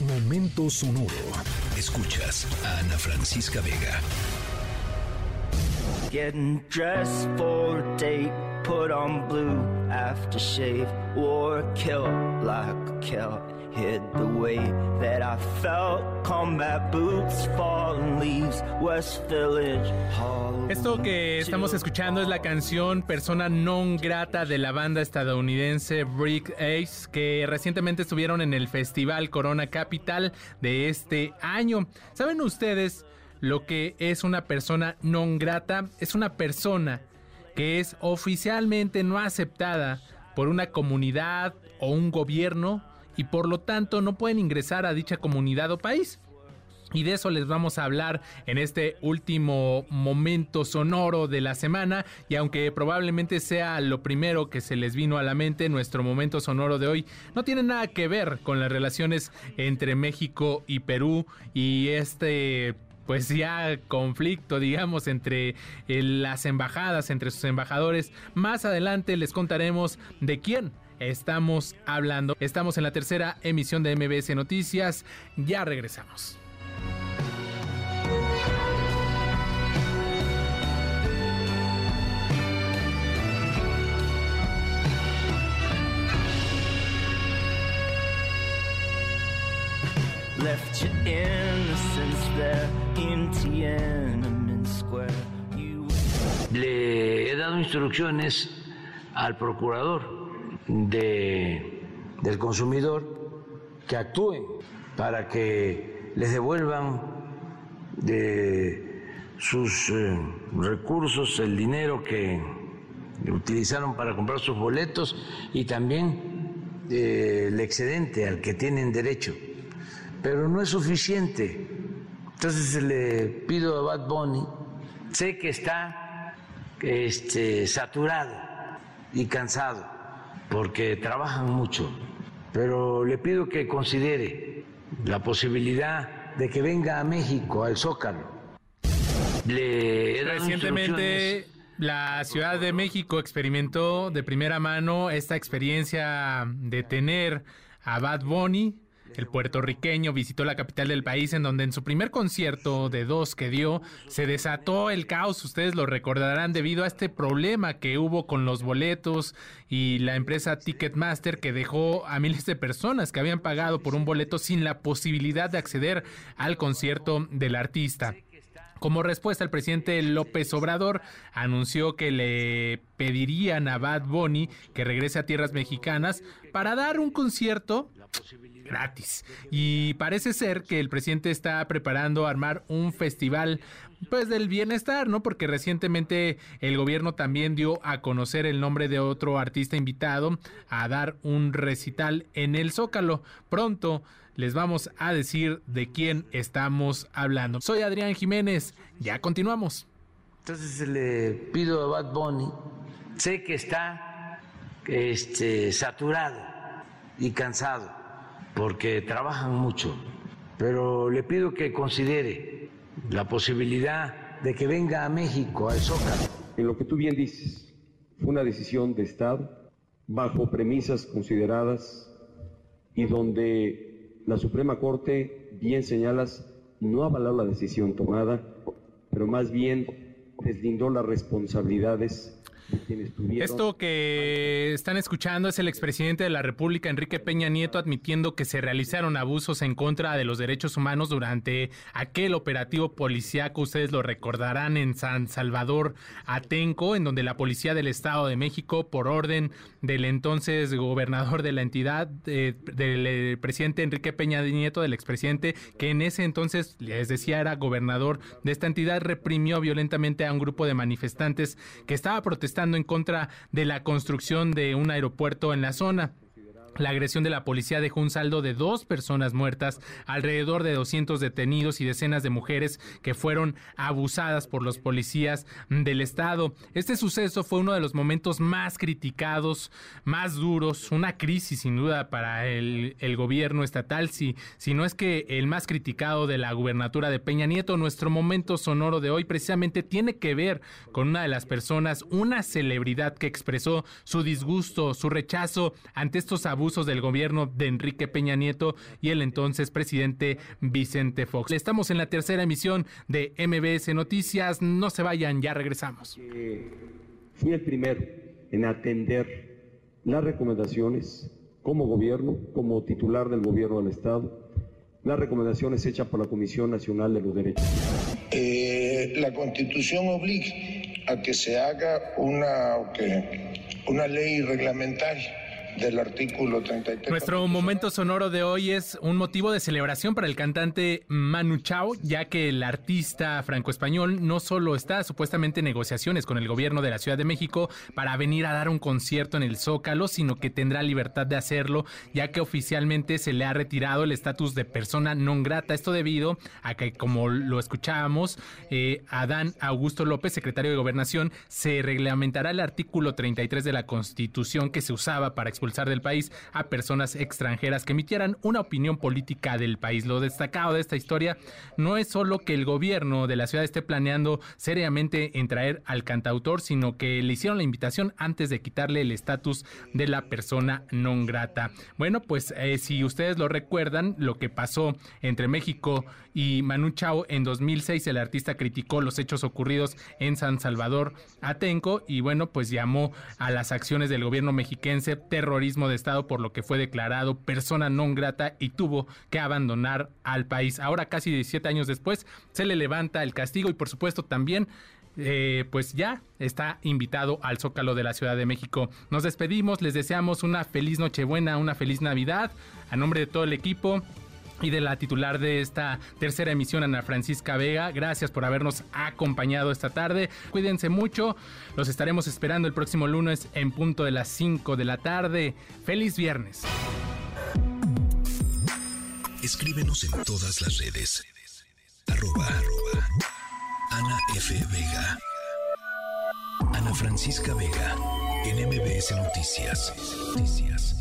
Momento sonoro. Escuchas a Ana Francisca Vega. Getting dressed for a date, put on blue aftershave, wore a kilt like a kilt. Hid the that I felt. Combat boots, leaves, West Village. Esto que estamos escuchando es la canción Persona Non Grata de la banda estadounidense Brick Ace, que recientemente estuvieron en el Festival Corona Capital de este año. ¿Saben ustedes lo que es una persona non grata? Es una persona que es oficialmente no aceptada por una comunidad o un gobierno y por lo tanto no pueden ingresar a dicha comunidad o país. Y de eso les vamos a hablar en este último momento sonoro de la semana. Y aunque probablemente sea lo primero que se les vino a la mente, nuestro momento sonoro de hoy no tiene nada que ver con las relaciones entre México y Perú y este pues ya conflicto, digamos, entre eh, las embajadas, entre sus embajadores. Más adelante les contaremos de quién estamos hablando. Estamos en la tercera emisión de MBS Noticias. Ya regresamos. Left your innocence there in Tiananmen Square. You Le he dado instrucciones al procurador de, del consumidor que actúen para que les devuelvan de sus eh, recursos el dinero que utilizaron para comprar sus boletos y también eh, el excedente al que tienen derecho. Pero no es suficiente. Entonces le pido a Bad Bunny, sé que está este, saturado y cansado porque trabajan mucho, pero le pido que considere la posibilidad de que venga a México, al Zócalo. Le Recientemente la Ciudad de México experimentó de primera mano esta experiencia de tener a Bad Bunny. El puertorriqueño visitó la capital del país en donde en su primer concierto de dos que dio se desató el caos, ustedes lo recordarán debido a este problema que hubo con los boletos y la empresa Ticketmaster que dejó a miles de personas que habían pagado por un boleto sin la posibilidad de acceder al concierto del artista. Como respuesta, el presidente López Obrador anunció que le pedirían a Bad Bunny que regrese a tierras mexicanas para dar un concierto gratis. Y parece ser que el presidente está preparando armar un festival pues del bienestar, ¿no? Porque recientemente el gobierno también dio a conocer el nombre de otro artista invitado a dar un recital en el Zócalo. Pronto les vamos a decir de quién estamos hablando. Soy Adrián Jiménez, ya continuamos. Entonces le pido a Bad Bunny, sé que está este, saturado y cansado porque trabajan mucho, pero le pido que considere la posibilidad de que venga a México, al Zócalo. En lo que tú bien dices, fue una decisión de Estado bajo premisas consideradas y donde la Suprema Corte, bien señalas, no avaló la decisión tomada, pero más bien deslindó las responsabilidades. Esto que están escuchando es el expresidente de la República, Enrique Peña Nieto, admitiendo que se realizaron abusos en contra de los derechos humanos durante aquel operativo policíaco, ustedes lo recordarán, en San Salvador Atenco, en donde la Policía del Estado de México, por orden del entonces gobernador de la entidad, eh, del eh, presidente Enrique Peña Nieto, del expresidente, que en ese entonces, les decía, era gobernador de esta entidad, reprimió violentamente a un grupo de manifestantes que estaba protestando en contra de la construcción de un aeropuerto en la zona. La agresión de la policía dejó un saldo de dos personas muertas, alrededor de 200 detenidos y decenas de mujeres que fueron abusadas por los policías del Estado. Este suceso fue uno de los momentos más criticados, más duros, una crisis sin duda para el, gobierno estatal, si, si no es que el más criticado de la gubernatura de Peña Nieto. Nuestro momento sonoro de hoy precisamente tiene que ver con una de las personas, una celebridad que expresó su disgusto, su rechazo ante estos abusos abusos del gobierno de Enrique Peña Nieto y el entonces presidente Vicente Fox. Estamos en la tercera emisión de MBS Noticias. No se vayan, ya regresamos. fui el primero en atender las recomendaciones como gobierno, como titular del gobierno del Estado, las recomendaciones hechas por la Comisión Nacional de los Derechos eh, la Constitución obliga a que se haga una, una ley reglamentaria del artículo 33. Nuestro momento sonoro de hoy es un motivo de celebración para el cantante Manu Chao, ya que el artista franco-español no solo está supuestamente en negociaciones con el gobierno de la Ciudad de México para venir a dar un concierto en el Zócalo, sino que tendrá libertad de hacerlo, ya que oficialmente se le ha retirado el estatus de persona non grata. Esto debido a que, como lo escuchábamos, eh, Adán Augusto López, secretario de Gobernación, se reglamentará el artículo 33 de la Constitución que se usaba para expulsar del país a personas extranjeras que emitieran una opinión política del país. Lo destacado de esta historia no es solo que el gobierno de la ciudad esté planeando seriamente en traer al cantautor, sino que le hicieron la invitación antes de quitarle el estatus de la persona non grata. Bueno, pues eh, si ustedes lo recuerdan, lo que pasó entre México Manu Chao en 2006, el artista criticó los hechos ocurridos en San Salvador Atenco y bueno, pues llamó a las acciones del gobierno mexiquense terror de Estado, por lo que fue declarado persona non grata y tuvo que abandonar al país. Ahora, casi 17 años después, se le levanta el castigo y, por supuesto, también eh, pues ya está invitado al Zócalo de la Ciudad de México. Nos despedimos, les deseamos una feliz Nochebuena, una feliz Navidad. A nombre de todo el equipo, y de la titular de esta tercera emisión, Ana Francisca Vega. Gracias por habernos acompañado esta tarde. Cuídense mucho. Los estaremos esperando el próximo lunes en punto de las 5 de la tarde. Feliz viernes. Escríbenos en todas las redes. Arroba. Ana F. Vega. Ana Francisca Vega. En MBS Noticias. Noticias.